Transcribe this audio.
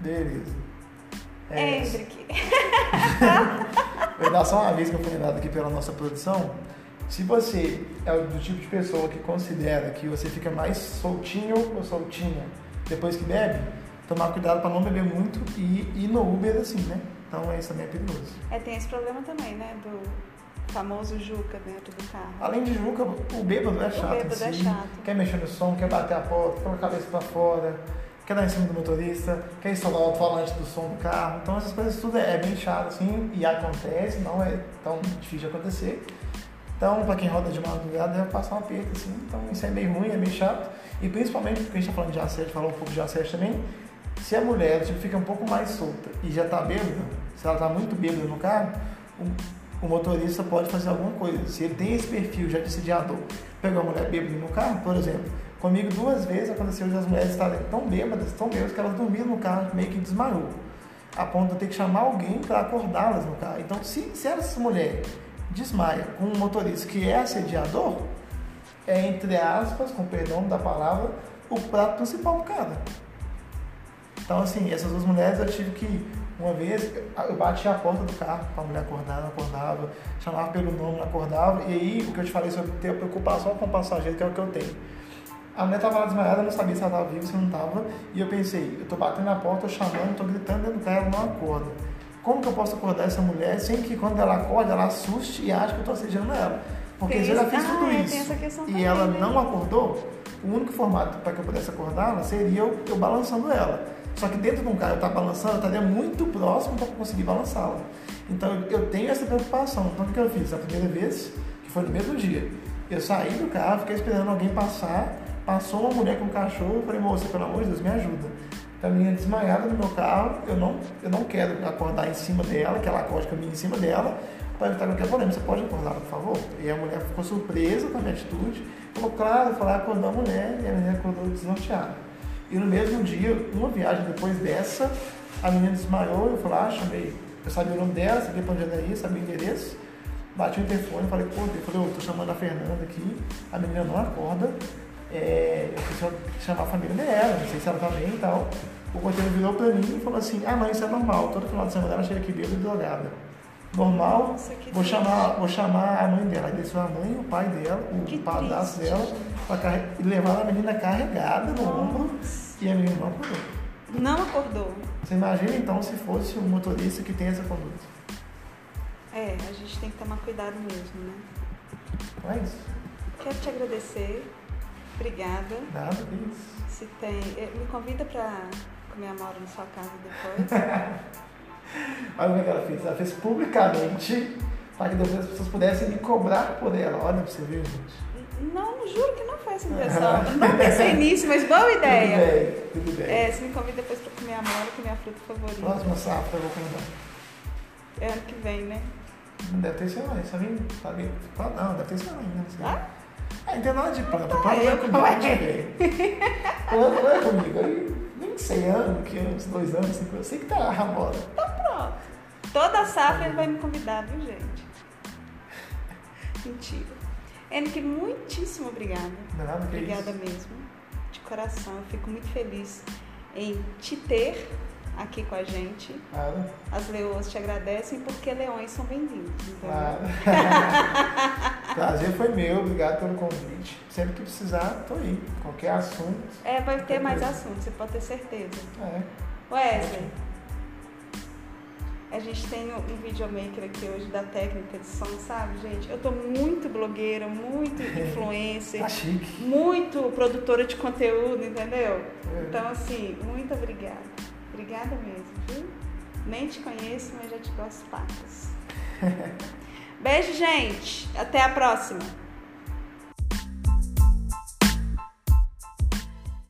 Beleza. É, Hendrick. Vou dar só uma vez que eu fui lembrado aqui pela nossa produção. Se você é do tipo de pessoa que considera que você fica mais soltinho ou soltinha depois que bebe, tomar cuidado para não beber muito e ir no Uber assim, né? Então isso também é perigoso. É, tem esse problema também, né? Do famoso Juca dentro do carro. Além de Juca, o bêbado é chato. O bêbado si, é chato. Quer mexer no som, quer bater a porta, pôr a cabeça para fora, quer dar em cima do motorista, quer instalar o alto-falante do som do carro. Então essas coisas tudo é bem chato assim e acontece, não é tão difícil de acontecer. Então, para quem roda de madrugada, deve passar um aperto assim. Então isso é meio ruim, é meio chato. E principalmente porque a gente está falando de assédio, falou um pouco de assédio também. Se a mulher tipo, fica um pouco mais solta e já está bêbada, se ela está muito bêbada no carro, o, motorista pode fazer alguma coisa. Se ele tem esse perfil já de sediador, pegar uma mulher bêbada no carro, por exemplo, comigo duas vezes aconteceu de as mulheres estarem tão bêbadas, tão bêbadas, que elas dormiram no carro, meio que desmaiou. A ponto de ter que chamar alguém para acordá-las no carro. Então, se, se essa mulher desmaia com um motorista que é assediador, é, entre aspas, com perdão da palavra, o prato principal do cara. Então, assim, essas duas mulheres eu tive que, uma vez, eu bati a porta do carro para a mulher acordar, não acordava, chamava pelo nome, não acordava, e aí o que eu te falei sobre ter a preocupação com o passageiro, que é o que eu tenho. A mulher estava lá desmaiada, eu não sabia se ela estava viva, se não estava, e eu pensei, eu estou batendo na porta, estou chamando, estou gritando dentro do carro, ela não acorda. Como que eu posso acordar essa mulher sem que quando ela acorda, ela assuste e ache que eu estou assediando ela? Porque se ela fez ah, tudo é, isso e também, ela né? não acordou, o único formato para que eu pudesse acordá-la seria eu, eu balançando ela. Só que dentro de um carro eu estar balançando, eu estaria muito próximo para conseguir balançá-la. Então eu tenho essa preocupação. Então o que eu fiz? A primeira vez, que foi no mesmo dia, eu saí do carro, fiquei esperando alguém passar, passou uma mulher com um cachorro, eu falei, moça, pelo amor de Deus, me ajuda. Então a menina desmaiada no meu carro, eu não, eu não quero acordar em cima dela, que ela acorde com a em cima dela, para evitar qualquer problema. Você pode acordar, por favor? E a mulher ficou surpresa com a minha atitude. Falou, claro, eu falei, acordou a mulher, e a menina acordou desnorteada. E no mesmo dia, uma viagem depois dessa, a menina desmaiou, eu falei, ah, chamei. Eu sabia o nome dela, sabia para onde ela ia, sabia o endereço. Bati o interfone, falei, pô, eu falei, eu tô chamando a Fernanda aqui, a menina não acorda. É, eu preciso chamar a família dela, não sei se ela tá bem e tal. O porteiro virou pra mim e falou assim, ah mãe, isso é normal, todo final de semana ela chega aqui bêbada e drogada. Normal, Nossa, vou triste. chamar, vou chamar a mãe dela. Aí desceu a mãe, o pai dela, o Que padrasto triste, dela, pra e levar a menina carregada no ombro e a menina não acordou. Não acordou. Você imagina então se fosse um motorista que tem essa conduta. É, a gente tem que tomar cuidado mesmo, né? Não é isso? Quero te agradecer. Obrigada. Nada disso. Se tem. eh, Me convida pra comer amora na sua casa depois. Olha o que ela fez. Ela fez publicamente para que depois as pessoas pudessem me cobrar por ela. Olha pra você ver, gente. Não, juro que não Não pensei nisso, mas boa ideia. Tudo bem, tudo bem. É, você me convida depois pra comer amora, que é minha fruta favorita. Próxima safra eu vou convidar. É ano que vem, né? Não deve ter sido mais, sabe? sabe? Não, deve ter ainda. Não sei. Ah? É, não tem nada de planta. Tá, Planta não é eu comigo, como não cheguei. Planta não é comigo. Aí, nem sei anos, que anos, dois anos, cinco anos. Sei que tá a moda. Então pronto. Toda safra ele vai me convidar, viu, gente? Mentira. Henrique, muitíssimo obrigada. Nada que Obrigada isso. mesmo. De coração. Eu fico muito feliz em te ter aqui com a gente. Nada, As leoas te agradecem porque leões são bem-vindos, entendeu? nada. Prazer foi meu, obrigado pelo convite. Sempre que precisar, tô aí. Qualquer assunto. É, vai ter mais assuntos, você pode ter certeza. É. Wesley, a gente tem um videomaker aqui hoje da técnica de som, sabe, gente? Eu tô muito blogueira, muito influencer, Tá chique. muito produtora de conteúdo, entendeu? É. Então, assim, muito obrigada. Obrigada mesmo, viu? Nem te conheço, mas já te dou as patas. Beijo, gente. Até a próxima.